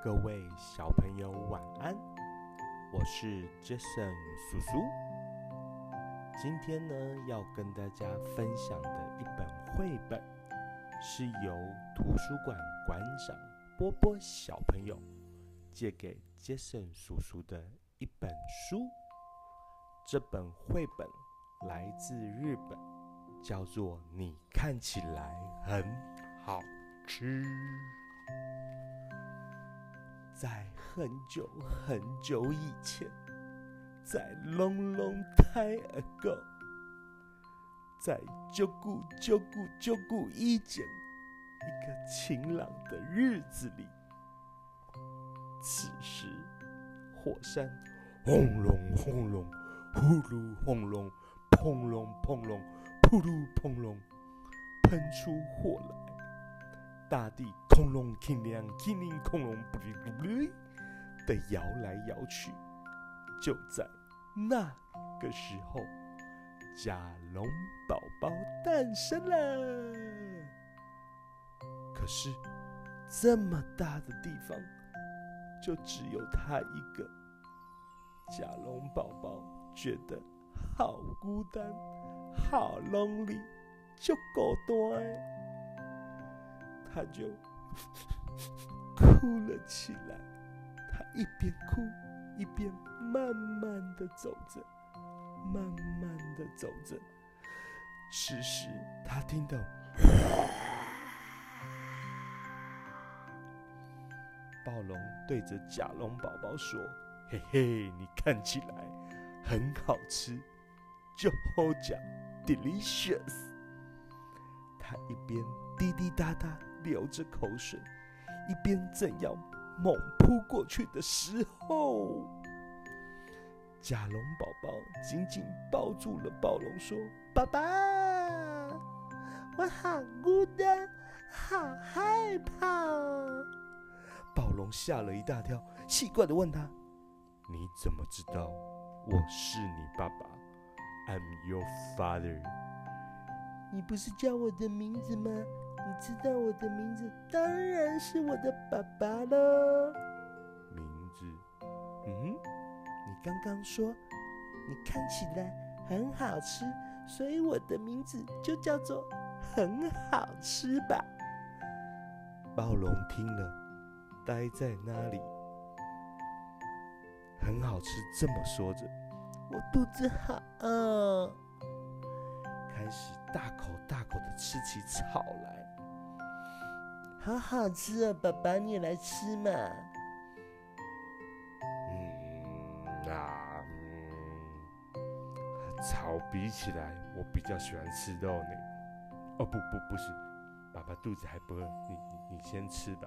各位小朋友晚安，我是 Jason 叔叔。今天呢，要跟大家分享的一本绘本，是由图书馆馆长波波小朋友借给 Jason 叔叔的一本书。这本绘本来自日本，叫做《你看起来很好吃》。在很久很久以前，在 long long time ago，在就古就古就古以前，一个晴朗的日子里，此时火山轰隆轰隆，呼噜轰隆，砰隆砰隆，噗噜砰隆，喷出火来。大地轰隆轰亮，轰隆轰隆，不哩不哩的摇来摇去。就在那个时候，甲龙宝宝诞生了。可是这么大的地方，就只有他一个。甲龙宝宝觉得好孤单，好 lonely，就孤单。他就哭了起来，他一边哭一边慢慢的走着，慢慢的走着。此时他听到，暴龙对着甲龙宝宝说：“嘿嘿，你看起来很好吃，就好讲，delicious。”他一边滴滴答答。流着口水，一边正要猛扑过去的时候，甲龙宝宝紧紧抱住了暴龙，说：“爸爸，我好孤单，好害怕。”暴龙吓了一大跳，奇怪地问他：“你怎么知道我是你爸爸？I'm your father。你不是叫我的名字吗？”你知道我的名字，当然是我的爸爸喽。名字？嗯，你刚刚说你看起来很好吃，所以我的名字就叫做很好吃吧。暴龙听了，呆在那里。很好吃，这么说着，我肚子好饿，开始大口大口的吃起草来。好好吃哦，爸爸，你也来吃嘛。嗯，那嗯，草比起来，我比较喜欢吃肉呢。哦，不不不是，爸爸肚子还不饿，你你你先吃吧。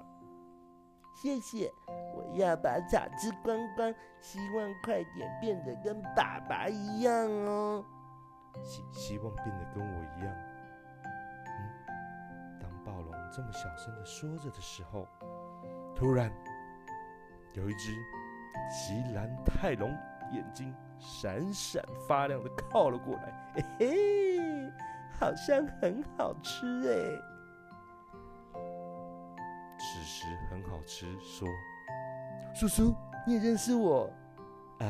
谢谢，我要把草吃光光，希望快点变得跟爸爸一样哦。希希望变得跟我一样。这么小声的说着的时候，突然有一只吉兰泰龙眼睛闪闪发亮的靠了过来，嘿嘿，好像很好吃哎！此时很好吃说：“叔叔，你也认识我啊？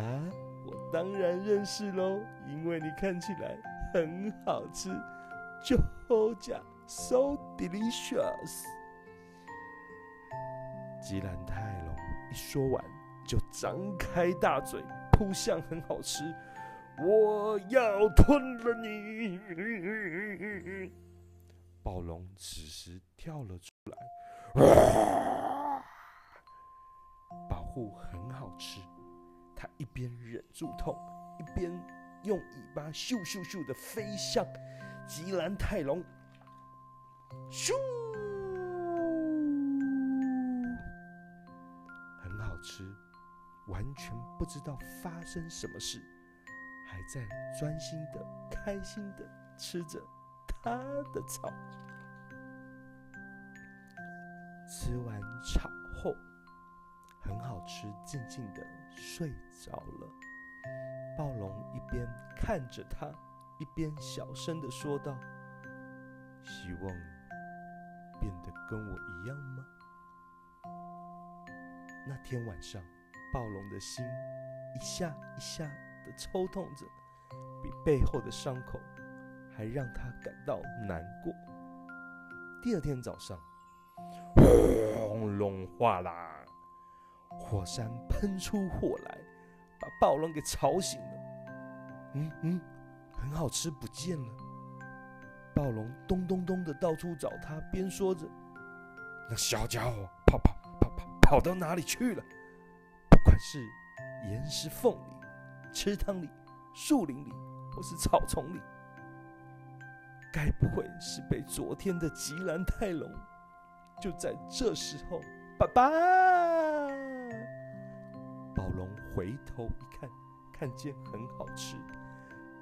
我当然认识喽，因为你看起来很好吃，就好吃。” So delicious！吉兰泰龙一说完，就张开大嘴扑向很好吃，我要吞了你！暴龙此时跳了出来，保护很好吃。他一边忍住痛，一边用尾巴咻咻咻的飞向吉兰泰龙。咻！很好吃，完全不知道发生什么事，还在专心的、开心的吃着它的草。吃完草后，很好吃，静静的睡着了。暴龙一边看着它，一边小声的说道：“希望。”变得跟我一样吗？那天晚上，暴龙的心一下一下的抽痛着，比背后的伤口还让他感到难过。第二天早上，轰隆哗啦，火山喷出火来，把暴龙给吵醒了。嗯嗯，很好吃不见了。暴龙咚咚咚的到处找他，边说着：“那小家伙跑跑跑跑跑到哪里去了？不管是岩石缝里、池塘里、树林里，或是草丛里，该不会是被昨天的吉兰泰龙？”就在这时候，爸爸！暴龙回头一看，看见很好吃。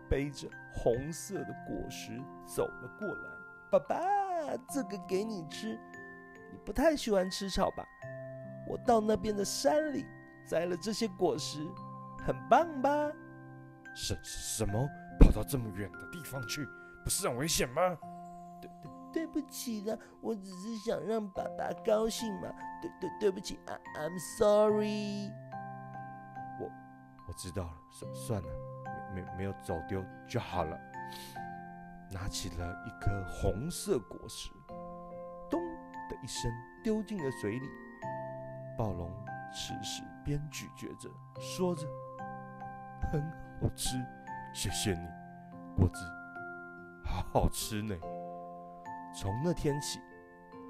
背着红色的果实走了过来，爸爸，这个给你吃。你不太喜欢吃草吧？我到那边的山里摘了这些果实，很棒吧？什什么？跑到这么远的地方去，不是很危险吗？对对对不起啦，我只是想让爸爸高兴嘛。对对对不起啊，I'm sorry。我我知道了，算算了。没没有走丢就好了。拿起了一颗红色果实，咚的一声丢进了嘴里。暴龙此时边咀嚼着，说着：“很好吃，谢谢你，果子好好吃呢。”从那天起，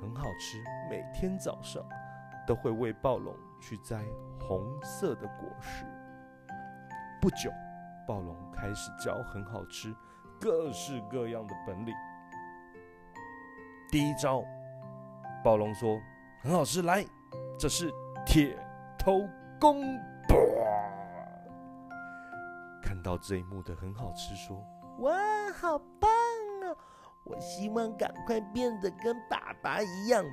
很好吃，每天早上都会为暴龙去摘红色的果实。不久。暴龙开始教很好吃各式各样的本领。第一招，暴龙说：“很好吃，来，这是铁头功。”看到这一幕的很好吃说：“哇，好棒哦！我希望赶快变得跟爸爸一样。”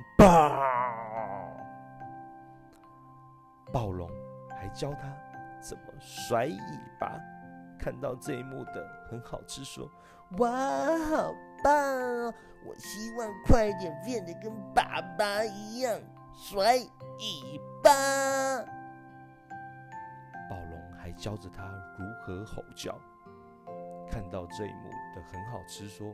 暴龙还教他怎么甩尾巴。看到这一幕的很好吃，说：“哇，好棒！我希望快点变得跟爸爸一样甩尾巴。”暴龙还教着他如何吼叫。看到这一幕的很好吃，说：“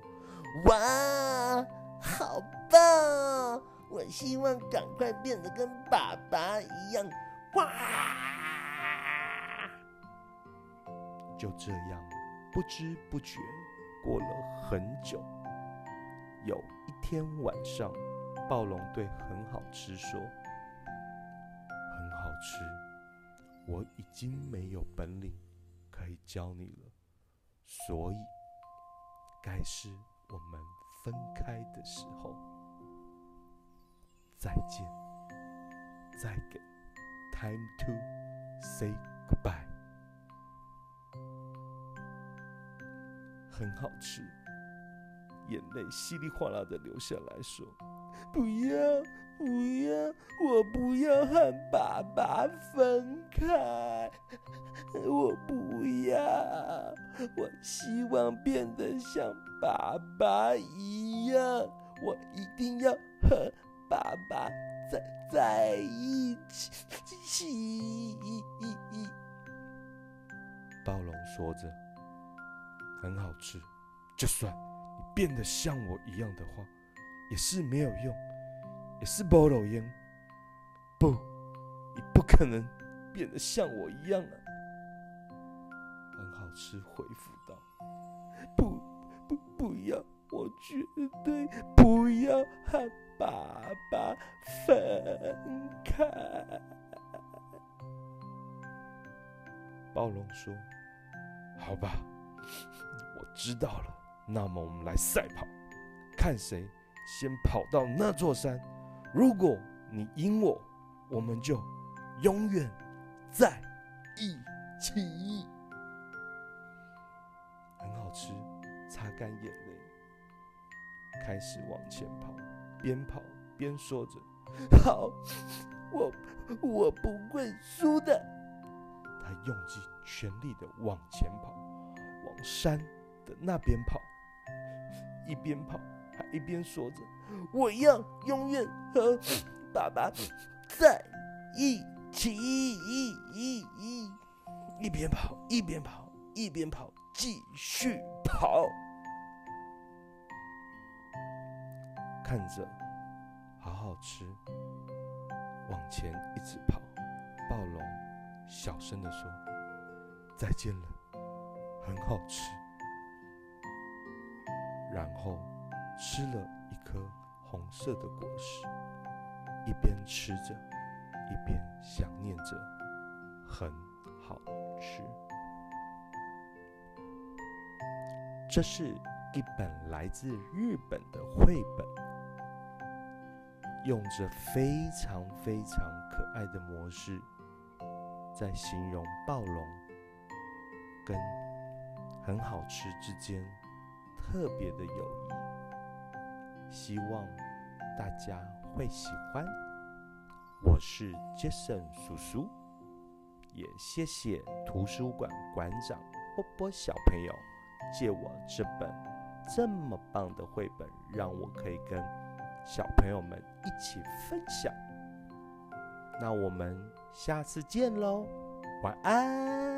哇，好棒！我希望赶快变得跟爸爸一样哇。”就这样，不知不觉过了很久。有一天晚上，暴龙对很好吃说：“很好吃，我已经没有本领可以教你了，所以该是我们分开的时候。再见，再给，time to say goodbye。”很好吃，眼泪稀里哗啦的流下来说：“不要，不要，我不要和爸爸分开，我不要，我希望变得像爸爸一样，我一定要和爸爸在在一起。”暴龙说着。很好吃，就算你变得像我一样的话，也是没有用，也是不露烟。不，你不可能变得像我一样啊！很好吃，回复道：“不不不要，我绝对不要和爸爸分开。”暴龙说：“好吧。”知道了，那么我们来赛跑，看谁先跑到那座山。如果你赢我，我们就永远在一起。很好吃，擦干眼泪，开始往前跑，边跑边说着：“好，我我不会输的。”他用尽全力的往前跑。往山的那边跑，一边跑还一边说着：“我要永远和爸爸在一起！一、一、一，一边跑一边跑一边跑，继续跑。看着，好好吃。往前一直跑，暴龙小声地说：“再见了，很好吃。”后吃了一颗红色的果实，一边吃着，一边想念着：“很好吃。”这是一本来自日本的绘本。用着非常非常可爱的模式，在形容暴龙跟很好吃之间特别的友谊，希望大家会喜欢。我是 Jason 叔叔，也谢谢图书馆馆长波波小朋友借我这本这么棒的绘本，让我可以跟。小朋友们一起分享，那我们下次见喽，晚安。